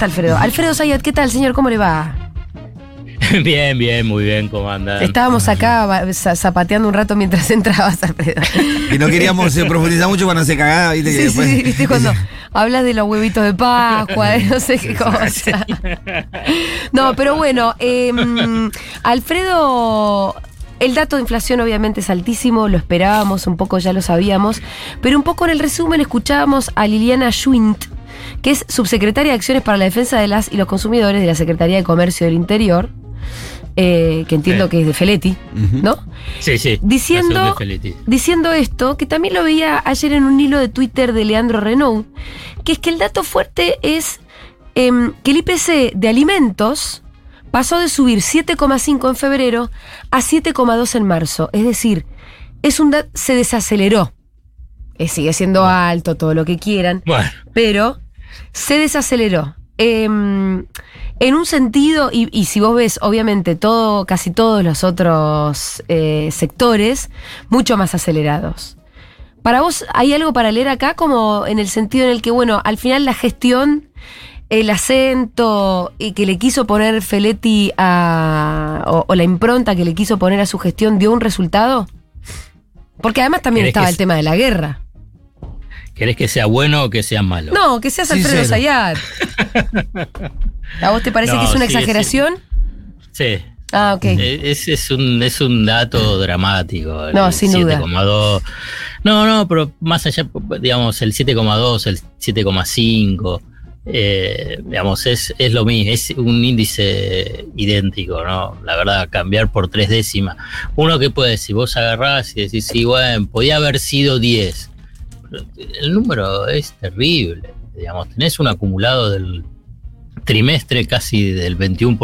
Alfredo. Alfredo Zayat, ¿qué tal, señor? ¿Cómo le va? Bien, bien, muy bien, ¿cómo andan? Estábamos acá zapateando un rato mientras entrabas, Alfredo. Y no queríamos eh, profundizar mucho cuando se cagaba, viste que Sí, después. sí, viste cuando hablas de los huevitos de Pascua, de no sé qué cosa. No, pero bueno, eh, Alfredo, el dato de inflación obviamente es altísimo, lo esperábamos, un poco ya lo sabíamos, pero un poco en el resumen escuchábamos a Liliana Schwint, que es subsecretaria de Acciones para la Defensa de las y los Consumidores de la Secretaría de Comercio del Interior, eh, que entiendo Sí. que es de Feletti. ¿no? Sí, sí. Diciendo- diciendo esto, que también lo veía ayer en un hilo de Twitter de Leandro Renault, que es que el dato fuerte es em, que el IPC de alimentos pasó de subir 7,5 en febrero a 7,2 en marzo. Es decir, es un se desaceleró. Eh, sigue siendo alto, todo lo que quieran, Bueno, pero se desaceleró. Em, en un sentido, y, y si vos ves, obviamente, todo, casi todos los otros eh, sectores, mucho más acelerados. Para vos, ¿hay algo para leer acá? Como en el sentido en el que, bueno, al final la gestión, el acento y que le quiso poner Feletti a. o, o la impronta que le quiso poner a su gestión dio un resultado? Porque además también ¿Querés estaba el tema de la guerra. ¿Querés que sea bueno o que sea malo? No, que seas Alfredo. Zayat. ¿A vos te parece No, que es una sí, exageración? Sí. Ah, ok. Eh, Es, es un, es un dato dramático. No, sin duda. 7,2. No, no, pero más allá, digamos, el 7,2, el 7,5, eh, digamos, es, es lo mismo, es un índice idéntico, ¿no? La verdad, cambiar por tres décimas. Uno que puede decir, vos agarrás y decís, sí, bueno, podía haber sido 10. El número es terrible, digamos, tenés un acumulado del trimestre casi del 21%,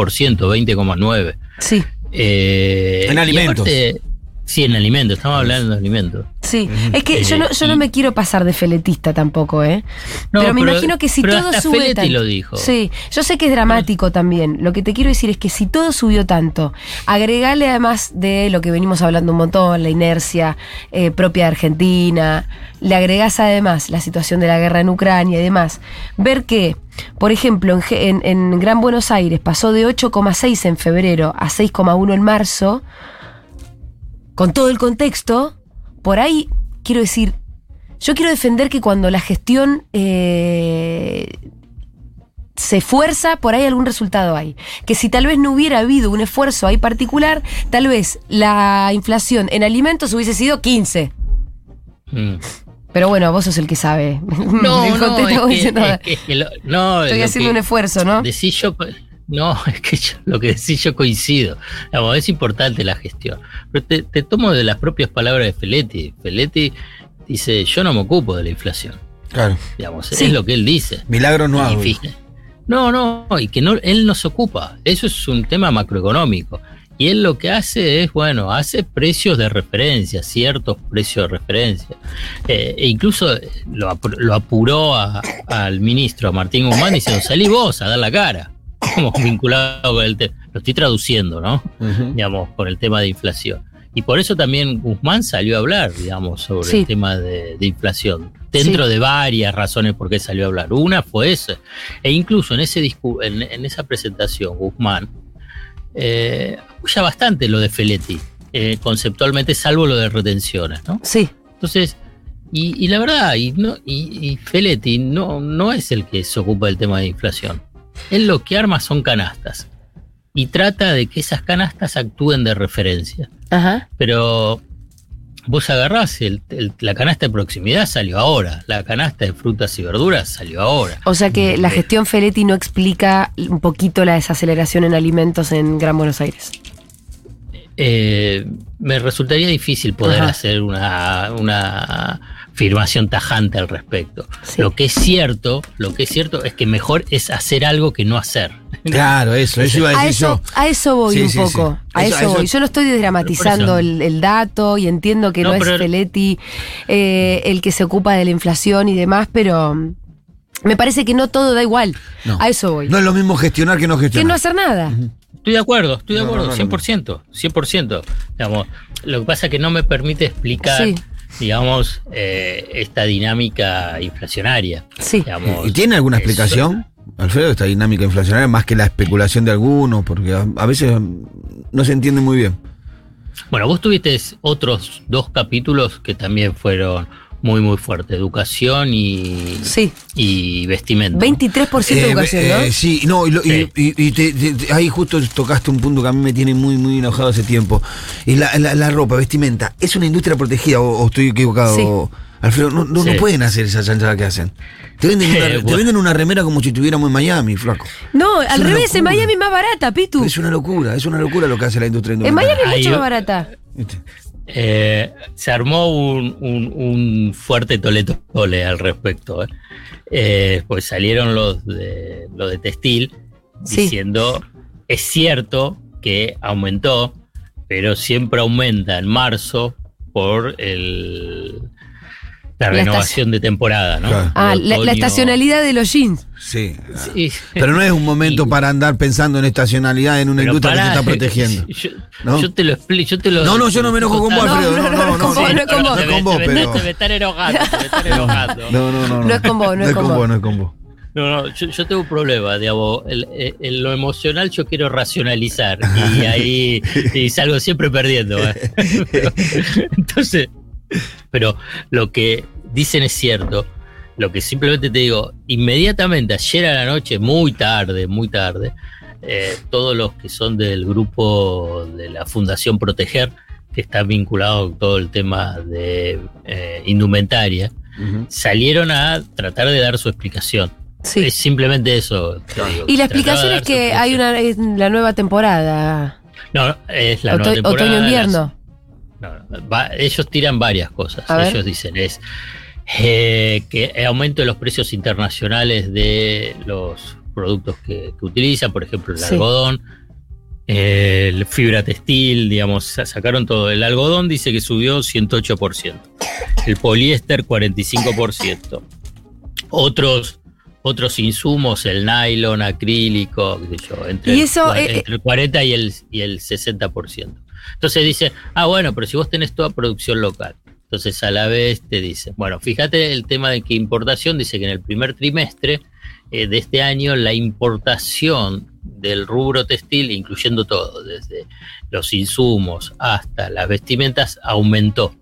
20,9%. Sí, Eh, En alimentos. aparte- sí, en alimentos, estamos hablando de alimentos. sí. Es que Eh, yo, no, yo no me quiero pasar de feletista tampoco, ¿eh? No, pero me imagino que si pero todo hasta sube Feletti tanto- lo dijo. Sí, yo sé que es dramático también. Lo que te quiero decir es que si todo subió tanto, agregale además de lo que venimos hablando un montón, la inercia eh, propia de Argentina, le agregás además la situación de la guerra en Ucrania y demás, ver que, por ejemplo, en, Ge- en- en Gran Buenos Aires pasó de 8,6 en febrero a 6,1 en marzo, con todo el contexto, por ahí quiero decir, yo quiero defender que cuando la gestión eh, se esfuerza, por ahí algún resultado hay. Que si tal vez no hubiera habido un esfuerzo ahí particular, tal vez la inflación en alimentos hubiese sido 15. Mm. Pero bueno, vos sos el que sabe. No, no, te es estaba que- diciendo, es que- es que lo- no, Estoy haciendo un esfuerzo, ¿no? decís yo, no, es que yo- lo que decís yo coincido. Digamos, es importante la gestión. Pero te, te tomo de las propias palabras de Feletti. Feletti dice, yo no me ocupo de la inflación. Claro. Digamos, Sí. es lo que él dice. Milagro no hago. No, no, y que no, él no se ocupa. Eso es un tema macroeconómico. Y él lo que hace es, bueno, hace precios de referencia, ciertos precios de referencia. Eh, e incluso lo, lo apuró a- al ministro, a Martín Guzmán, diciendo, salí vos a dar la cara. Como vinculado con el tema. Lo estoy traduciendo, ¿no? Digamos, por el tema de inflación. Y por eso también Guzmán salió a hablar, digamos, sobre Sí. el tema de, de inflación. Dentro Sí. de varias razones por qué salió a hablar. Una fue esa. E incluso en, ese en, en esa presentación, Guzmán eh, apoya bastante lo de Feletti, eh, conceptualmente, salvo lo de retenciones, ¿no? Sí, Entonces, y, y la verdad, y, no, y, y Feletti no, no es el que se ocupa del tema de inflación. Él lo que arma son canastas. Y trata de que esas canastas actúen de referencia. ajá. Pero vos agarrás el- el- la canasta de proximidad salió ahora. La canasta de frutas y verduras salió ahora. O sea que la Eh, gestión Feletti no explica un poquito la desaceleración en alimentos en Gran Buenos Aires. Eh, me resultaría difícil poder Ajá. hacer una, una afirmación tajante al respecto. Sí. Lo que es cierto, lo que es cierto es que mejor es hacer algo que no hacer. Claro, eso, eso iba a A decir eso, yo. a eso voy Sí, un sí, poco. sí. A Eso- voy. Yo no estoy desdramatizando el, el dato y entiendo que no, No, es Feletti eh, el que se ocupa de la inflación y demás, pero mm, me parece que no todo da igual. No. A eso voy. No es lo mismo gestionar que no que gestionar. no hacer nada. Estoy de acuerdo, estoy de No, acuerdo, no, no, 100%, 100%. Digamos, lo que pasa es que no me permite explicar, Sí. Digamos, eh, esta dinámica inflacionaría. Sí. digamos. ¿Y tiene alguna Eso- explicación? Alfredo, esta dinámica inflacionaria, más que la especulación de algunos, porque a, a veces no se entiende muy bien. Bueno, vos tuviste otros dos capítulos que también fueron muy, muy fuertes. Educación y, Sí. y vestimenta. 23% de Eh, educación, eh, ¿no? sí, no, y, lo- Sí. y- y te- te- te- ahí justo tocaste un punto que a mí me tiene muy, muy enojado hace tiempo. Y la, la- la ropa, vestimenta, ¿es una industria protegida o, o estoy equivocado? Sí. Alfredo, no, no, no pueden hacer esa chanchada que hacen. Te venden, una, Eh, te venden una remera como si estuviéramos en Miami, flaco. No, Es al revés, en. Miami es más barata, Pitu. Es una locura, es una locura lo que hace la industria En indumentaria. Miami es mucho más barata. Eh, se armó un, un- un fuerte toletole al respecto. ¿eh? Eh, pues salieron los de, los de textil Sí. diciendo, es cierto que aumentó, pero siempre aumenta en marzo por el, la La renovación de temporada. ¿no? Claro. Ah, la, estacionalidad de los jeans. Sí. Sí. Pero no es un momento Y- para andar pensando en estacionalidad en una Pero industria que se está protegiendo. Yo, ¿no? yo te lo explico, yo te lo. No, no, yo no me enojo con vos, No, Alfredo. no, No, no, no, es con vos. No es con vos, te, pero. te, te me están enojando, te me están enojando. No, no, no. No es con vos, no es con vos. No es con vos. No, no, yo, yo tengo un problema, digamos, el- el- en lo emocional yo quiero racionalizar y ahí y salgo siempre perdiendo. ¿eh? Pero- entonces, pero lo que dicen es cierto, lo que simplemente te digo, inmediatamente ayer a la noche, muy tarde, muy tarde, eh, todos los que son del grupo de la Fundación Proteger, que está vinculado con todo el tema de eh, indumentaria, salieron a tratar de dar su explicación. Sí. Es simplemente eso. te digo, Y la explicación es que hay una es la nueva temporada. No, es la nueva temporada. Otoño-invierno. no, ellos tiran varias cosas. A ver. Ellos dicen es eh, que el aumento de los precios internacionales de los productos que, que utilizan, por ejemplo, el Sí. algodón, eh, el fibra textil, digamos, sa- sacaron todo. El algodón dice que subió 108%, el poliéster 45%, otros otros insumos, el nylon, acrílico, qué sé yo, entre, Y el eso, cua- eh, entre el 40 y el, y el 60%. Entonces dice, ah, bueno, pero si vos tenés toda producción local. Entonces a la vez te dice, bueno, fíjate el tema de que importación, dice que en el primer trimestre eh, de este año la importación del rubro textil, incluyendo todo, desde los insumos hasta las vestimentas, aumentó.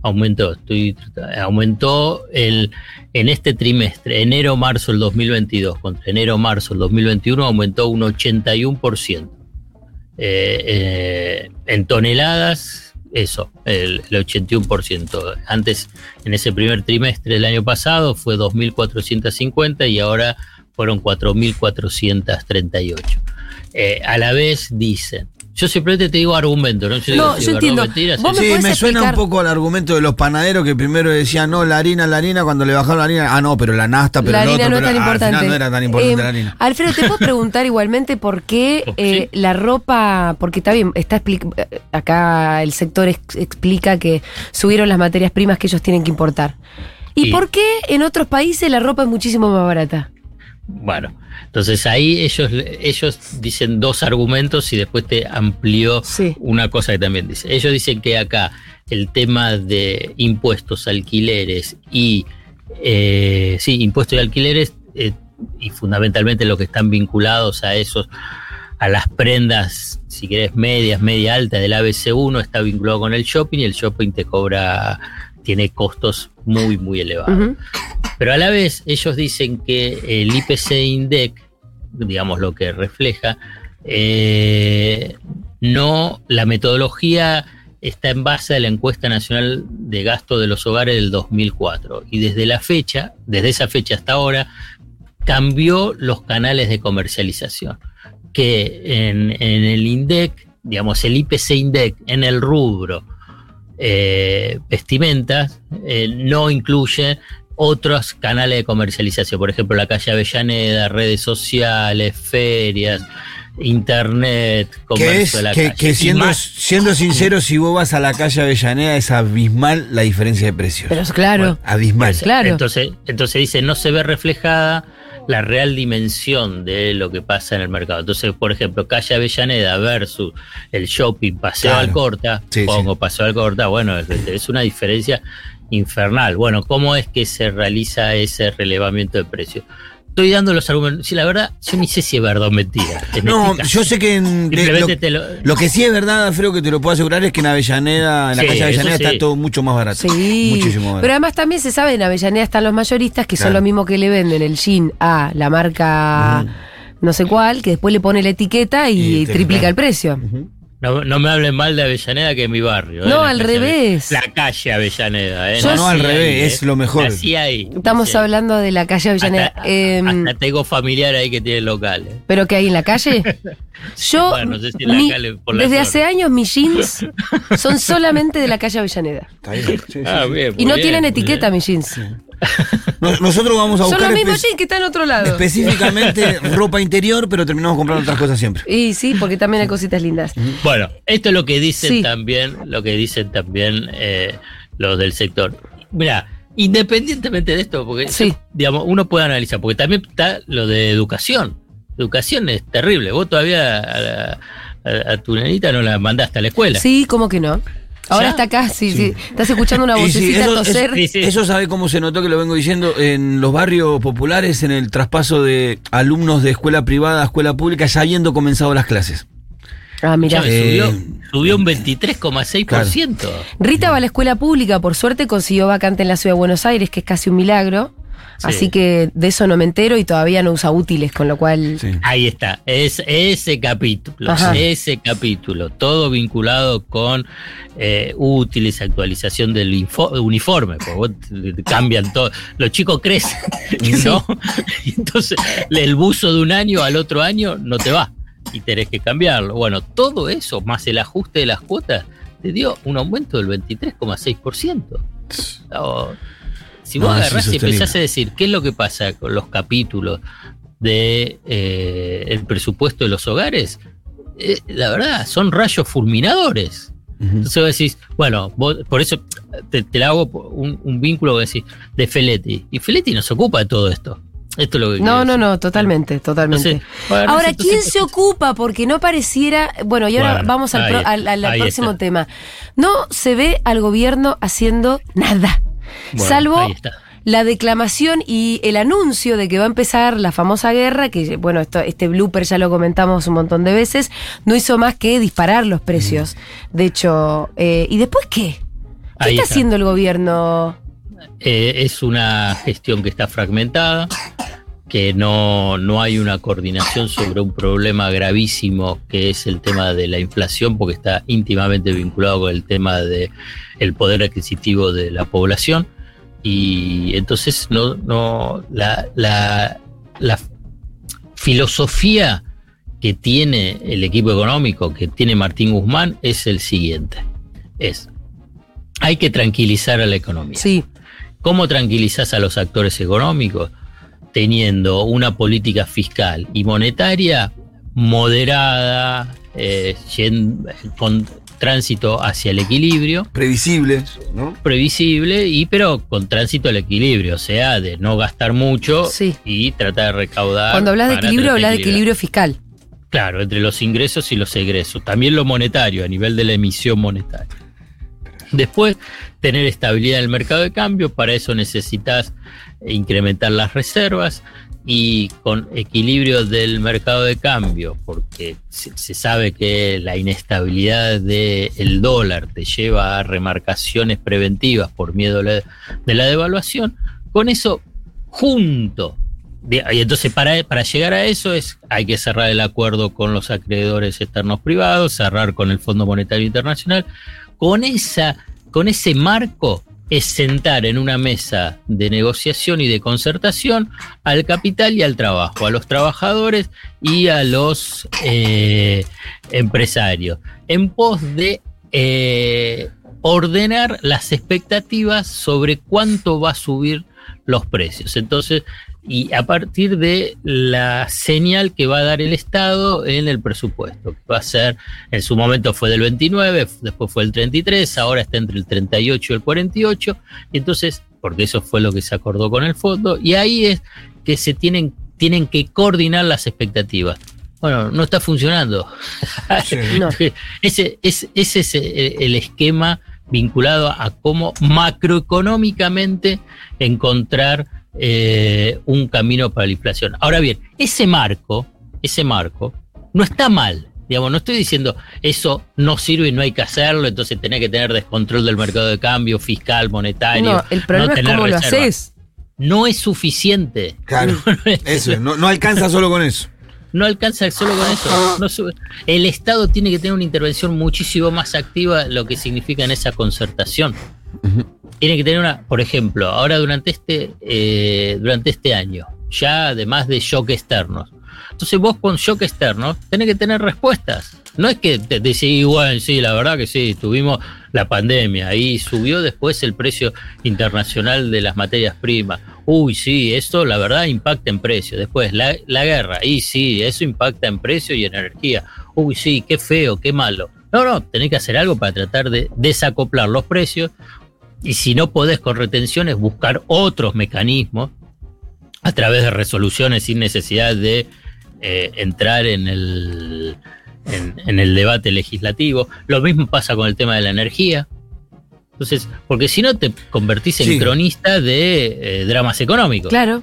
Aumentó, estoy, aumentó el, en este trimestre, enero-marzo del 2022 contra enero-marzo del 2021, aumentó un 81%. Eh, eh, en toneladas, eso, el, el 81%. Antes, en ese primer trimestre del año pasado, fue 2.450 y ahora fueron 4.438. Eh, a la vez dicen, yo simplemente te digo argumento, ¿no? Yo, No, digo, yo entiendo. Vos sí, me Sí, podés me suena un poco al argumento de los panaderos que primero decían, no, la harina, la harina, cuando le bajaron la harina, ah, no, pero la nasta, pero la el harina otro, no es pero tan importante. final no era tan importante Eh, la harina. Alfredo, ¿te puedo preguntar igualmente por qué eh, la ropa, porque está bien, está expli- eh, acá el sector ex- explica que subieron las materias primas que ellos tienen que importar. ¿Y Sí. por qué en otros países la ropa es muchísimo más barata? Bueno, entonces ahí ellos, ellos dicen dos argumentos y después te amplió Sí. una cosa que también dice. Ellos dicen que acá el tema de impuestos, alquileres y eh, sí, impuestos y alquileres eh, y fundamentalmente lo que están vinculados a esos, a las prendas, si querés, medias, media alta del ABC1 está vinculado con el shopping y el shopping te cobra, tiene costos muy, muy elevados. Pero a la vez ellos dicen que el IPC INDEC, digamos lo que refleja, eh, no, la metodología está en base a la encuesta nacional de gasto de los hogares del 2004 y desde la fecha, desde esa fecha hasta ahora, cambió los canales de comercialización, que en, el INDEC, digamos el IPC INDEC en el rubro eh, vestimentas, eh, no incluye otros canales de comercialización, por ejemplo la calle Avellaneda, redes sociales, ferias, internet, comercio Que es de la que, calle. que siendo, siendo sincero, si vos vas a la calle Avellaneda es abismal la diferencia de precios. Pero claro. Bueno, abismal. Claro. Entonces, entonces dice, no se ve reflejada la real dimensión de lo que pasa en el mercado. Entonces, por ejemplo, calle Avellaneda versus el shopping Paseo Claro. Alcorta, Sí, pongo Paseo Alcorta, bueno, es, es una diferencia infernal. Bueno, ¿cómo es que se realiza ese relevamiento de precios? estoy dando los argumentos. Sí, la verdad, yo ni sé si es verdad o mentira. en No, este yo sé que en- de- Simplemente lo, te lo- lo que sí es verdad, Alfredo, que te lo puedo asegurar es que en Avellaneda, en la Sí, calle Avellaneda, sí. está todo mucho más barato. Sí. Muchísimo más Pero barato. además también se sabe, en Avellaneda están los mayoristas, que son lo mismo que le venden el jean a la marca no sé cuál, que después le pone la etiqueta y, triplica claro. el precio. Ujú. No, no me hablen mal de Avellaneda, que es mi barrio. ¿eh? No, al revés. La calle Avellaneda. ¿eh? No, no, al revés, ahí, es lo mejor. Nací ahí. Estamos Nací ahí. hablando de la calle Avellaneda. Hasta, Em, hasta tengo familiar ahí que tiene locales. ¿Pero que hay en la calle? Yo, Bueno, no sé si en la mi- calle, por la desde zona. hace años mis jeans son solamente de la calle Avellaneda. Está bien. sí, sí, Ah, bien, Y no bien, tienen etiqueta bien. mis jeans. Nos- Nosotros vamos a Son buscar los mismos jeans que están en otro lado. específicamente ropa interior, pero terminamos comprando otras cosas siempre. Y sí, porque también hay cositas lindas. Bueno, esto es lo que dicen Sí. también, lo que dicen también eh, los del sector. Mira, independientemente de esto, porque Sí. digamos, uno puede analizar, porque también está lo de educación. Educación es terrible. Vos todavía a, la- a- a tu nenita no la mandaste a la escuela. Sí, ¿cómo que no? Ahora ¿Ya? está acá, sí, sí. Estás escuchando una vocecita eso, toser. sí. eso sabe cómo se notó que lo vengo diciendo en los barrios populares, en el traspaso de alumnos de escuela privada a escuela pública, ya habiendo comenzado las clases. Ah, mira. Eh, subió, subió un 23,6%. Rita va a la escuela pública, por suerte consiguió vacante en la ciudad de Buenos Aires, que es casi un milagro. Sí. Así que de eso no me entero y todavía no usa útiles, con lo cual. Sí. Ahí está, es ese capítulo, Ajá. ese capítulo, todo vinculado con eh, útiles, actualización del info- uniforme, porque vos te- te cambian todo, los chicos crecen, ¿no? Y entonces el buzo de un año al otro año no te va y tenés que cambiarlo. Bueno, todo eso, más el ajuste de las cuotas, te dio un aumento del 23,6%. Si vos No, agarrás y empezás a decir qué es lo que pasa con los capítulos de eh, el presupuesto de los hogares, eh, la verdad, son rayos fulminadores. Entonces vos decís, bueno, vos- por eso te, te la hago un, un vínculo vos decís, de Feletti. Y Feletti no se ocupa de todo esto. Esto es lo que No, no, decir. no, totalmente, totalmente. Entonces, bueno, Ahora, entonces, ¿quién se ocupa? Porque no pareciera. Bueno, y ahora Bueno, vamos al, ahí pro- al- al próximo está. tema. No se ve al gobierno haciendo nada. Bueno, salvo la declamación y el anuncio de que va a empezar la famosa guerra, que bueno, esto, este blooper ya lo comentamos un montón de veces, no hizo más que disparar los precios. De hecho, eh, ¿y después qué? ¿Qué está está. haciendo el gobierno? Eh, es una gestión que está fragmentada, que no, no hay una coordinación sobre un problema gravísimo que es el tema de la inflación, porque está íntimamente vinculado con el tema del el poder adquisitivo de la población. Y entonces no, no, la, la, la filosofía que tiene el equipo económico, que tiene Martín Guzmán, es el siguiente. Es, hay que tranquilizar a la economía. Sí, ¿Cómo tranquilizás a los actores económicos? Teniendo una política fiscal y monetaria moderada, eh, con tránsito hacia el equilibrio, Previsible, ¿no? previsible, y pero con tránsito al equilibrio, o sea, de no gastar mucho Sí. y tratar de recaudar. cuando hablas de equilibrio, hablas de equilibrio fiscal. Claro, entre los ingresos y los egresos. También lo monetario, a nivel de la emisión monetaria. Después, tener estabilidad en el mercado de cambio. Para eso necesitas incrementar las reservas y con equilibrio del mercado de cambio, porque se, sabe que la inestabilidad del dólar te lleva a remarcaciones preventivas por miedo de la devaluación. Con eso, junto Y entonces para, para llegar a eso es hay que cerrar el acuerdo con los acreedores externos privados, cerrar con el Fondo Monetario Internacional. Con, esa, con ese marco es sentar en una mesa de negociación y de concertación al capital y al trabajo, a los trabajadores y a los eh, empresarios, en pos de eh, ordenar las expectativas sobre cuánto va a subir los precios. Entonces, y a partir de la señal que va a dar el Estado en el presupuesto, que va a ser, en su momento fue del 29, después fue el 33, ahora está entre el 38 y el 48, y entonces, porque eso fue lo que se acordó con el fondo, y ahí es que se tienen, tienen que coordinar las expectativas. Bueno, no está funcionando. Sí. No. Ese, ese, ese es el, el esquema vinculado a cómo macroeconómicamente encontrar eh, un camino para la inflación. Ahora bien, ese marco, ese marco, no está mal. Digamos, no estoy diciendo eso no sirve y no hay que hacerlo, entonces tenés que tener descontrol del mercado de cambio, fiscal, monetario. No, el problema es tener cómo lo haces. No es suficiente. Claro, eso, no, no alcanza solo con eso. No alcanza solo con eso. No sube. el Estado tiene que tener una intervención muchísimo más activa, lo que significa en esa concertación. Tiene que tener una, por ejemplo, ahora durante este, eh, durante este año, ya además de shock externos. Entonces vos con shock externos tenés que tener respuestas. No es que te decís, bueno, sí, la verdad que sí, tuvimos la pandemia y subió después el precio internacional de las materias primas. Uy, sí, esto la verdad impacta en precio. Después la, la guerra, y sí, eso impacta en precio y en energía. Uy, sí, qué feo, qué malo. No, no, tenés que hacer algo para tratar de desacoplar los precios y si no podés con retenciones, buscar otros mecanismos a través de resoluciones sin necesidad de eh, entrar en el, en, en el debate legislativo. Lo mismo pasa con el tema de la energía. Entonces, porque si no te convertís en Sí. cronista de eh, dramas económicos. Claro,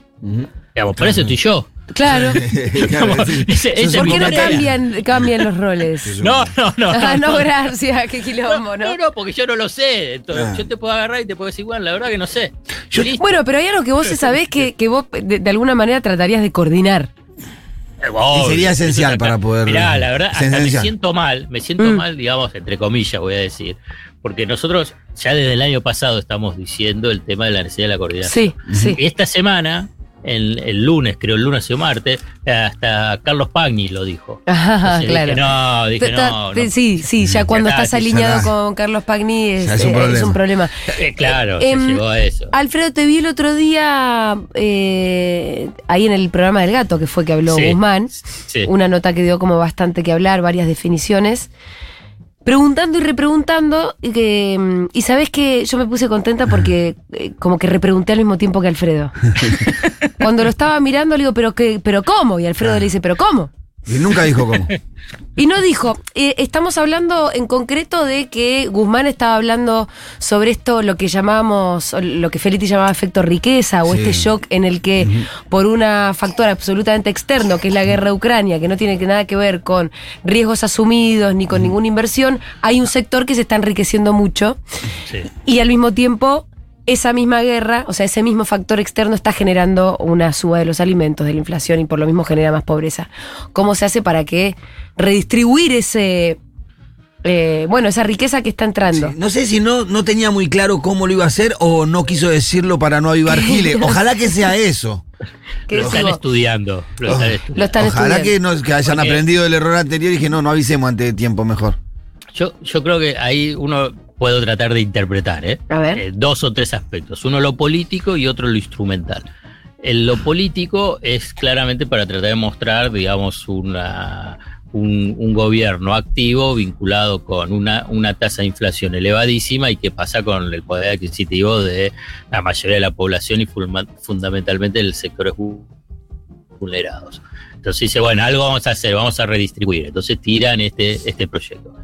Digamos, por eso estoy yo. Claro. Ese- ¿Por qué no cambian, cambian los roles? No, no, no. Ah, no, no. gracias, qué quilombo, No, ¿no? no, porque yo no lo sé. Entonces, Ah. Yo te puedo agarrar y te puedo decir, bueno, la verdad que no sé. Yo-. Bueno, pero hay algo que vos sabés que, que vos de, de alguna manera tratarías de coordinar. Eh, obvio, sería esencial para poder- Mirá, la verdad, hasta me siento mal, me siento Mm. mal, digamos, entre comillas, voy a decir. Porque nosotros ya desde el año pasado estamos diciendo el tema de la necesidad de la coordinación. Sí, sí. Y esta semana, el, el lunes, creo el lunes o martes, hasta Carlos Pagni lo dijo. Ajá, Entonces claro. dije, no, dije, Ta- ta- no, no. Sí, sí, ya cuando está, estás alineado está. con Carlos Pagni es, Ya es un eh, problema. es un problema. Eh, claro, se llegó a eso. Alfredo, te vi el otro día eh, ahí en el programa del gato, que fue que habló Sí, Guzmán. sí. Una nota que dio como bastante que hablar, varias definiciones. Preguntando y repreguntando, y, que, mm, y sabes que yo me puse contenta porque eh, como que repregunté al mismo tiempo que Alfredo. Cuando lo estaba mirando le digo, ¿pero qué? ¿Pero cómo? Y Alfredo le dice, ¿pero cómo? Y nunca dijo cómo. Y no dijo, eh, estamos hablando en concreto de que Guzmán estaba hablando sobre esto, lo que llamábamos, lo que Felitti llamaba efecto riqueza, o Sí. este shock en el que por una factor absolutamente externo, que es la guerra de Ucrania, que no tiene nada que ver con riesgos asumidos ni con ninguna inversión, hay un sector que se está enriqueciendo mucho Sí. y al mismo tiempo esa misma guerra, o sea, ese mismo factor externo está generando una suba de los alimentos, de la inflación y por lo mismo genera más pobreza. ¿Cómo se hace para que redistribuir ese, eh, bueno, esa riqueza que está entrando? Sí, No sé si no, no tenía muy claro cómo lo iba a hacer o no quiso decirlo para no avivar giles. Ojalá que sea eso. Que Lo están estudiando. Lo están estudiando. Lo están Ojalá que, no, que hayan Porque- aprendido del error anterior y que no, no avisemos antes de tiempo mejor. Yo, yo creo que ahí uno puedo tratar de interpretar, ¿eh? A ver. Eh, dos o tres aspectos. Uno lo político y otro lo instrumental. En lo político es claramente para tratar de mostrar, digamos, una, un, un gobierno activo vinculado con una, una tasa de inflación elevadísima y qué pasa con el poder adquisitivo de la mayoría de la población y fundamentalmente de los sectores vu- vulnerados. Entonces dice, bueno, algo vamos a hacer, vamos a redistribuir. Entonces tiran este, este proyecto.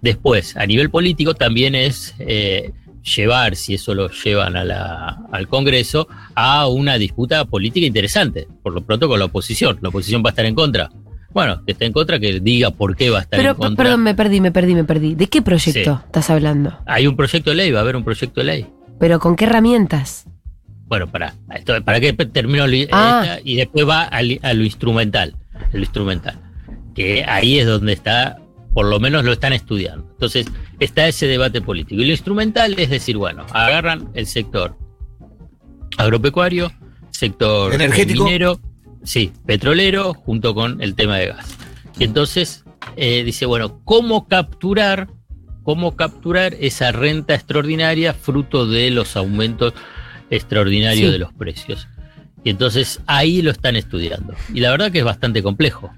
Después, a nivel político también es eh, llevar, si eso lo llevan a la- al Congreso, a una disputa política interesante, por lo pronto con la oposición. La oposición va a estar en contra. Bueno, que esté en contra, que diga por qué va a estar Pero, en contra. perdón, me perdí, me perdí, me perdí. ¿De qué proyecto Sí. estás hablando? Hay un proyecto de ley, va a haber un proyecto de ley. ¿Pero con qué herramientas? Bueno, para, esto, para que termino Ah. esta y después va al- a, lo instrumental, el instrumental, que ahí es donde está, por lo menos lo están estudiando. Entonces, está ese debate político. Y lo instrumental es decir, bueno, agarran el sector agropecuario, sector Energético. minero, sí, petrolero, junto con el tema de gas. Y entonces eh, dice, bueno, ¿cómo capturar, cómo capturar esa renta extraordinaria fruto de los aumentos extraordinarios Sí. de los precios? Y entonces ahí lo están estudiando. Y la verdad que es bastante complejo.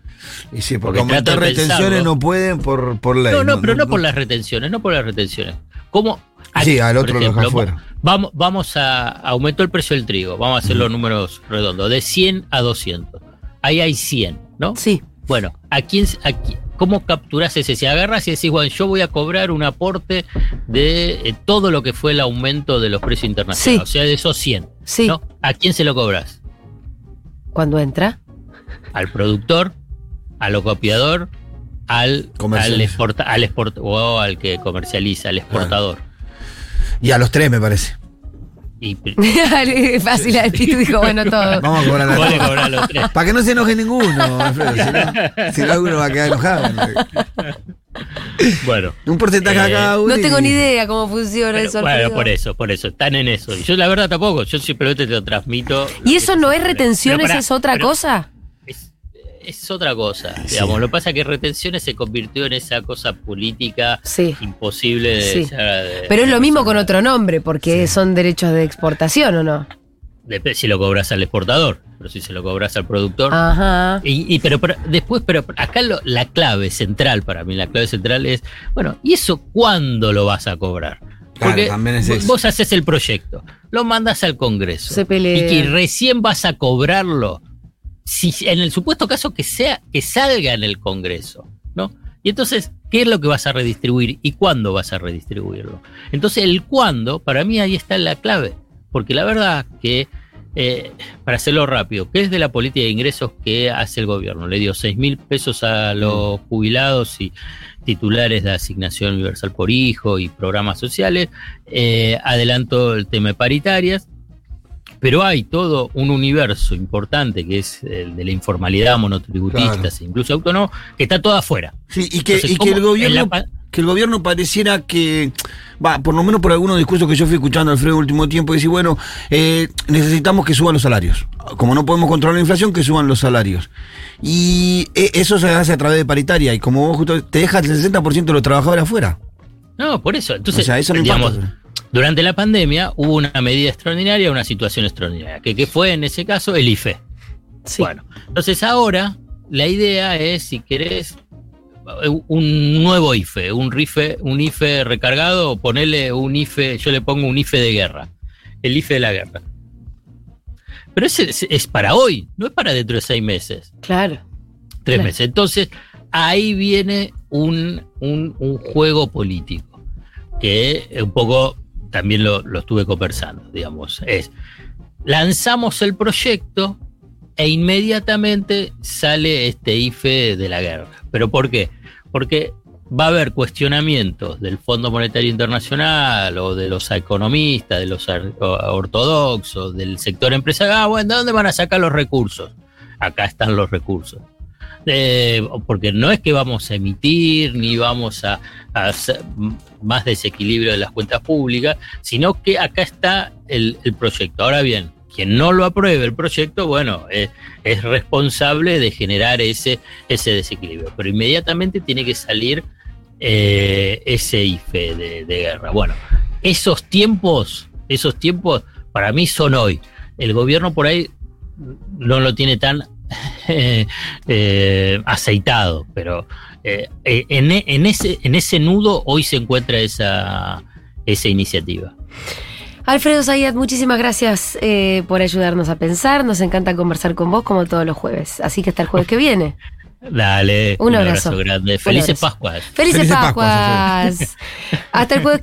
Y sí, porque, Porque aumentar retenciones pensarlo. no pueden por, por ley. No, no, pero no por las retenciones, no por las retenciones. ¿Cómo? Sí, al otro ejemplo, afuera. Vamos, vamos a aumentó el precio del trigo, vamos a hacer los números redondos, de 100 a 200. Ahí hay 100, ¿no? Sí. Bueno, ¿a quién, a ¿cómo capturás ese? Si agarras y decís, bueno, yo voy a cobrar un aporte de eh, todo lo que fue el aumento de los precios internacionales, Sí. o sea, de esos 100, Sí. ¿no? ¿A quién se lo cobras? Cuando entra. ¿Al productor? ¿Al copiador? Al, al, exporta, al export- o al que comercializa, al exportador. Y a los tres, me parece. Y Fácil, el Pitu dijo, bueno, todo. Vamos a cobrar a los tres. Para que no se enoje ninguno, Alfredo. Si no, si no, alguno va a quedar enojado. Bueno. Un porcentaje a Eh, cada uno. No tengo ni idea cómo funciona Pero, eso. bueno, Alfredo. por eso, por eso, están en eso. Y yo la verdad tampoco, yo simplemente te lo transmito. ¿Y eso no es retenciones, pará, es otra pero cosa? Es, es otra cosa, digamos. Lo que pasa es que retenciones se convirtió en esa cosa política Sí. imposible de, Sí. ya de- Pero es lo mismo con otro nombre, porque son derechos de exportación, ¿o no? Dep- si lo cobras al exportador, pero si se lo cobras al productor. Ajá. Y, y- pero, pero después, pero acá lo- la clave central para mí, la clave central es, bueno, ¿y eso cuándo lo vas a cobrar? Claro, también es vos- eso. vos haces el proyecto, lo mandas al Congreso. Se pelea. Y que recién vas a cobrarlo, si en el supuesto caso que sea, que salga en el Congreso, ¿no? Y entonces, ¿qué es lo que vas a redistribuir y cuándo vas a redistribuirlo? Entonces, el cuándo, para mí ahí está la clave. Porque la verdad que, eh, para hacerlo rápido, ¿qué es de la política de ingresos que hace el gobierno? Le dio 6 mil pesos a los jubilados y titulares de asignación universal por hijo y programas sociales. Eh, adelantó el tema de paritarias. Pero hay todo un universo importante que es el de la informalidad, Claro. e incluso autónomos, que está todo afuera. Sí, y que, Entonces, y que ¿cómo el gobierno. que el gobierno pareciera que, va, por lo menos por algunos discursos que yo fui escuchando Alfredo el último tiempo, decir, bueno, eh, necesitamos que suban los salarios. Como no podemos controlar la inflación, que suban los salarios. Y eh, eso se hace a través de paritaria. Y como vos justo te dejas el 60% de los trabajadores afuera. No, por eso. Entonces, o sea, eso no digamos, importa. Durante la pandemia hubo una medida extraordinaria, una situación extraordinaria, que, que fue en ese caso el IFE. Sí. Bueno, entonces ahora la idea es, si querés, un nuevo IFE, un IFE, un IFE recargado, ponerle un IFE, yo le pongo un IFE de guerra, el IFE de la guerra. Pero ese es, es para hoy, no es para dentro de seis meses, Claro. tres Claro. meses. Entonces, ahí viene un, un- un juego político, que un poco también lo, lo estuve conversando, digamos, es, lanzamos el proyecto e inmediatamente sale este IFE de la guerra. ¿Pero por qué? Porque va a haber cuestionamientos del Fondo Monetario Internacional o de los economistas, de los ortodoxos, del sector empresarial. Ah, bueno, ¿de dónde van a sacar los recursos? Acá están los recursos. Porque no es que vamos a emitir ni vamos a, hacer más desequilibrio de las cuentas públicas, sino que acá está el, proyecto. Ahora bien, quien no lo apruebe el proyecto, bueno, es responsable de generar ese, ese desequilibrio. Pero inmediatamente tiene que salir eh, ese IFE de, de guerra. Bueno, esos tiempos, esos tiempos para mí son hoy. El gobierno por ahí no lo tiene tan eh, eh, aceitado, pero eh, en, e- en ese, en ese nudo hoy se encuentra esa, esa iniciativa. Alfredo Zayat, muchísimas gracias eh, por ayudarnos a pensar. Nos encanta conversar con vos como todos los jueves. Así que hasta el jueves que viene. Dale, Un abrazo. grande. Un Felices abrazo. Pascuas. ¡Felices, Felices Pascuas! Pascuas, hasta el jueves que